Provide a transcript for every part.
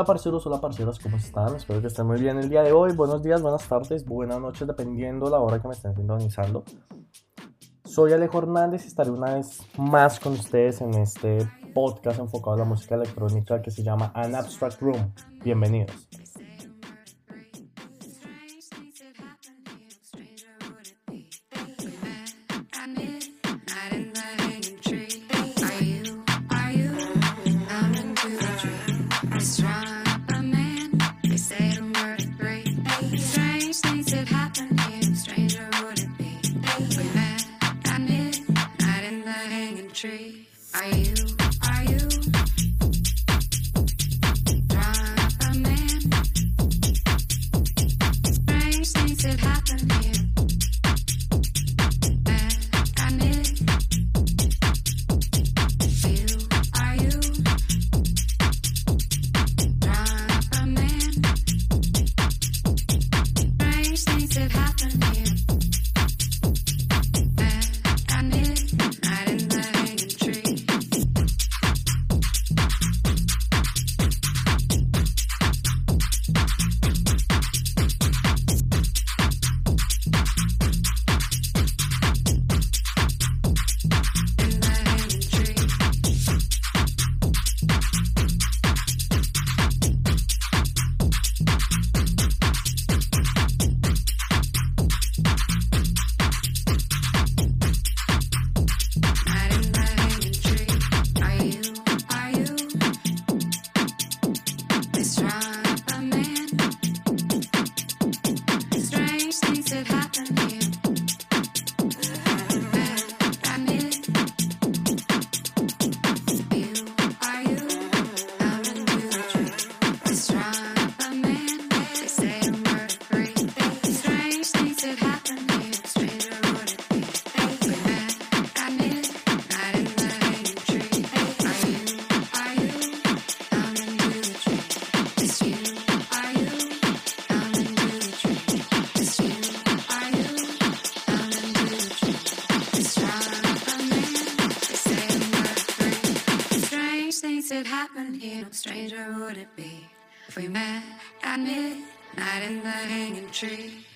Hola parceros, hola parceras, ¿cómo están? Espero que estén muy bien el día de hoy. Buenos días, buenas tardes, buenas noches, dependiendo la hora que me estén sintonizando. Soy Alejo Hernández y estaré una vez más con ustedes en este podcast enfocado a la música electrónica que se llama An Abstract Room. Bienvenidos. stranger would it be if we met at midnight in the hanging tree?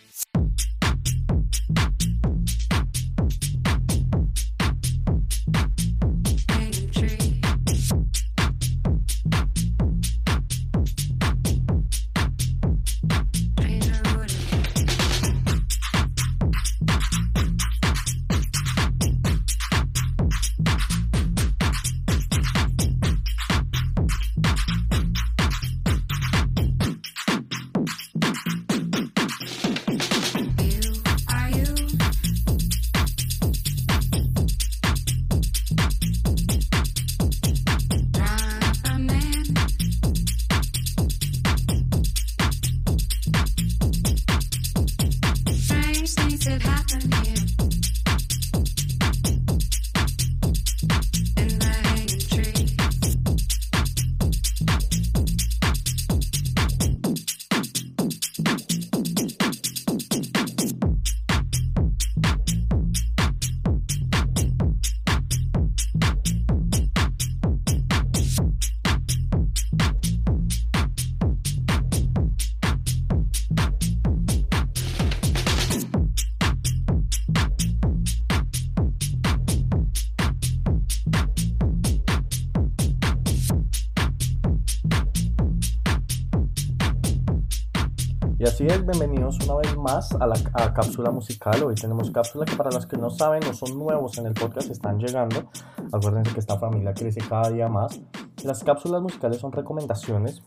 Bienvenidos una vez más a la cápsula musical. Hoy tenemos cápsula que para los que no saben o son nuevos en el podcast están llegando. Acuérdense que esta familia crece cada día más. Las cápsulas musicales son recomendaciones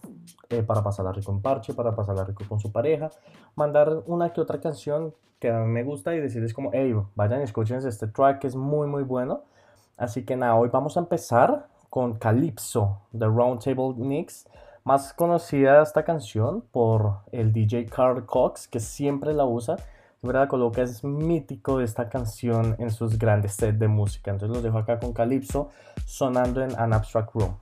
eh, para pasarla rico en parche, para pasarla rico con su pareja, mandar una que otra canción que a mí me gusta y decirles como, hey, vayan y escuchen este track que es muy muy bueno. Así que nada, hoy vamos a empezar con Calypso de Roundtable Mix más conocida esta canción por el DJ Carl Cox, que siempre la usa. Siempre la coloca, es mítico esta canción en sus grandes sets de música. Entonces los dejo acá con Calypso sonando en An Abstract Room.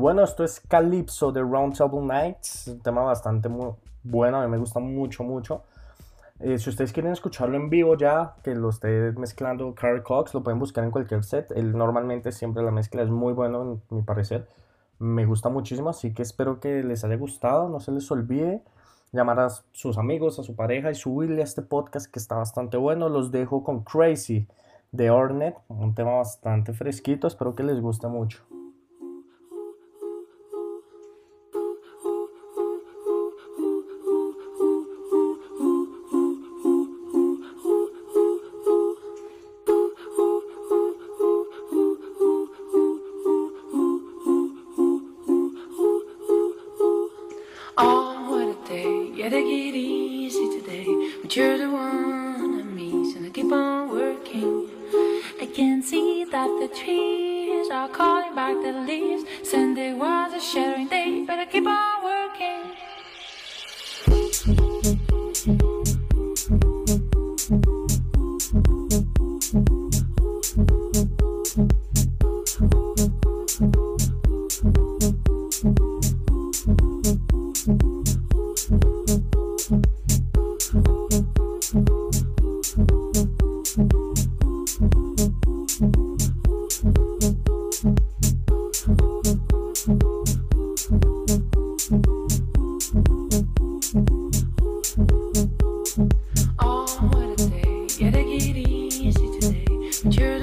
Bueno, esto es Calypso de Round Table Nights, un tema bastante muy bueno, a mí me gusta mucho, mucho. Eh, si ustedes quieren escucharlo en vivo ya, que lo esté mezclando Carl Cox, lo pueden buscar en cualquier set. Él normalmente siempre la mezcla es muy bueno, en mi parecer. Me gusta muchísimo, así que espero que les haya gustado. No se les olvide llamar a sus amigos, a su pareja y subirle a este podcast que está bastante bueno. Los dejo con Crazy de Ornet, un tema bastante fresquito. Espero que les guste mucho. Just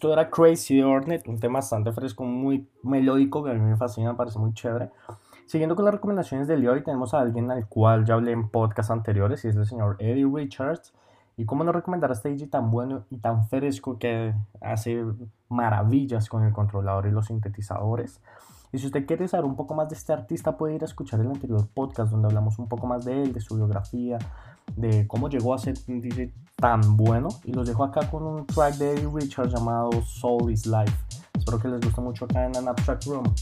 Esto era Crazy Hornet, un tema bastante fresco, muy melódico, que a mí me fascina, me parece muy chévere. Siguiendo con las recomendaciones de hoy, tenemos a alguien al cual ya hablé en podcasts anteriores, y es el señor Eddie Richards. Y cómo no recomendar a este DJ tan bueno y tan fresco que hace maravillas con el controlador y los sintetizadores. Y si usted quiere saber un poco más de este artista, puede ir a escuchar el anterior podcast donde hablamos un poco más de él, de su biografía, de cómo llegó a ser un DJ tan bueno. Y los dejo acá con un track de Eddie Richards llamado Soul is Life. Espero que les guste mucho acá en An Abstract Room.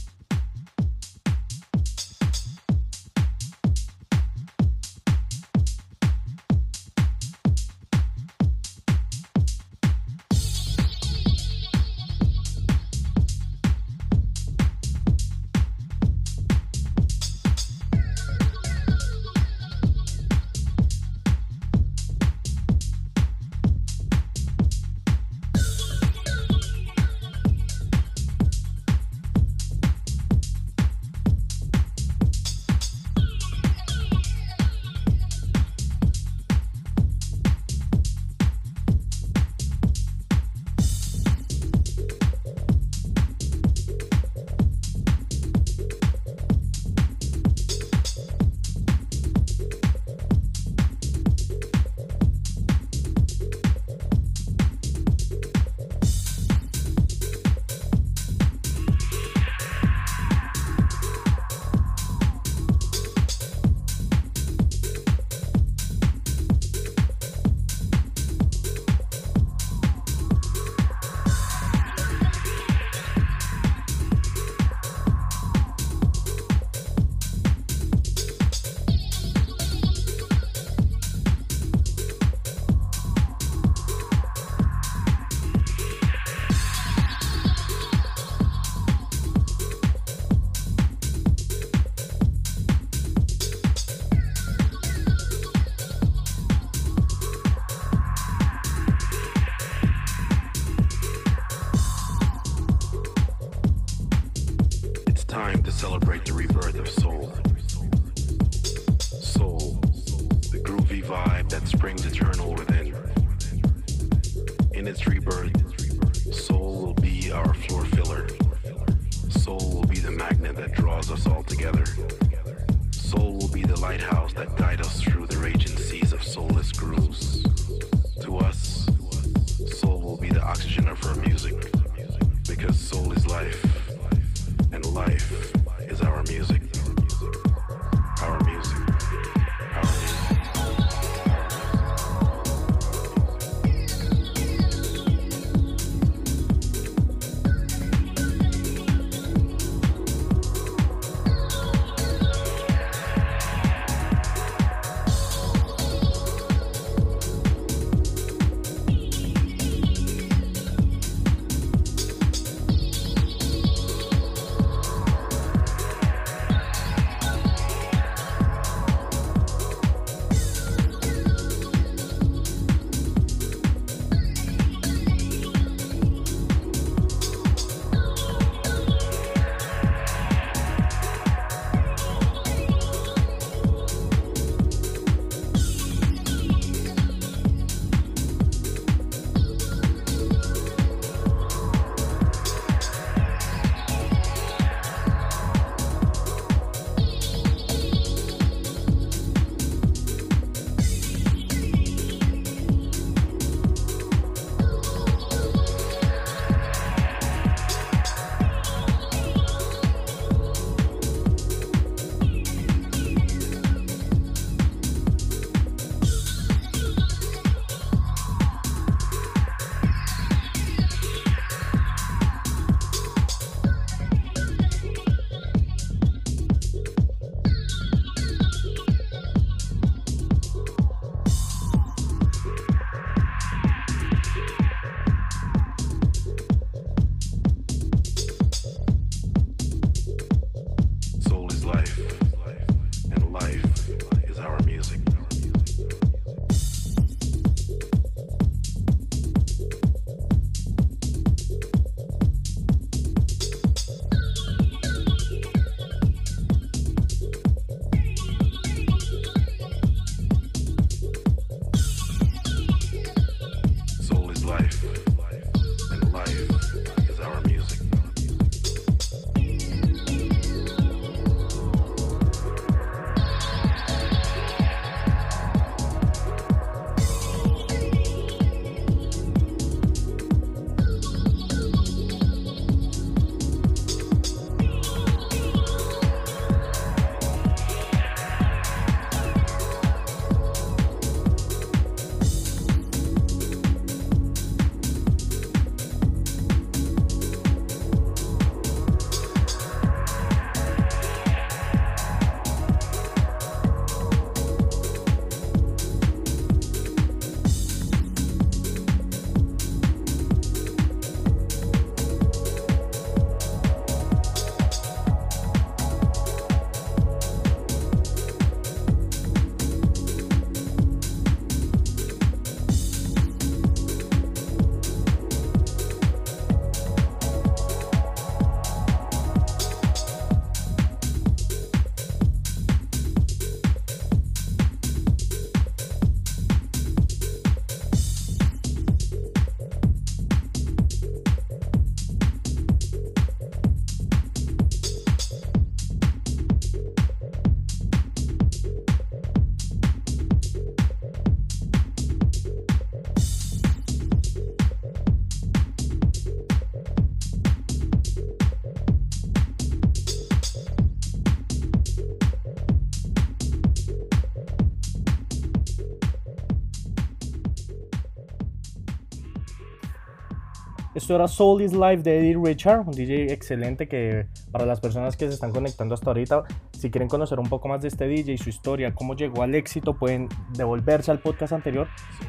Esto era Soul is Life de Eddie Richard, un DJ excelente que para las personas que se están conectando hasta ahorita, si quieren conocer un poco más de este DJ, y su historia, cómo llegó al éxito, pueden devolverse al podcast anterior,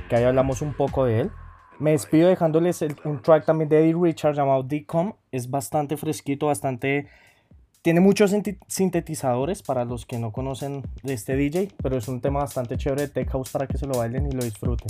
que ahí hablamos un poco de él. Me despido dejándoles un track también de Eddie Richard llamado D-Com. Es bastante fresquito, bastante... Tiene muchos sintetizadores para los que no conocen de este DJ, pero es un tema bastante chévere de Tech House para que se lo bailen y lo disfruten.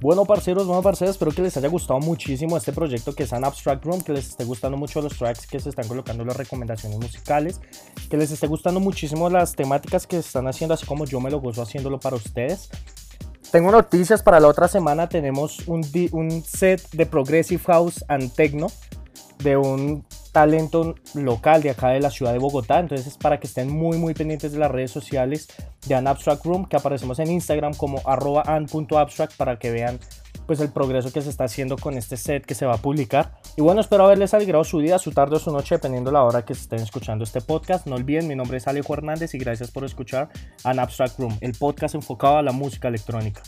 Bueno, parceros, bueno, parceros, espero que les haya gustado muchísimo este proyecto que es An Abstract Room, que les esté gustando mucho los tracks que se están colocando, las recomendaciones musicales, que les esté gustando muchísimo las temáticas que se están haciendo, así como yo me lo gozo haciéndolo para ustedes. Tengo noticias para la otra semana, tenemos un, un set de Progressive House and Techno de un talento local de acá de la ciudad de Bogotá. Entonces es para que estén muy muy pendientes de las redes sociales de An Abstract Room que aparecemos en Instagram como arroba an.abstract para que vean pues el progreso que se está haciendo con este set que se va a publicar. Y bueno, espero haberles alegrado su día, su tarde o su noche, dependiendo la hora que estén escuchando este podcast. No olviden, mi nombre es Alejo Hernández y gracias por escuchar An Abstract Room, el podcast enfocado a la música electrónica.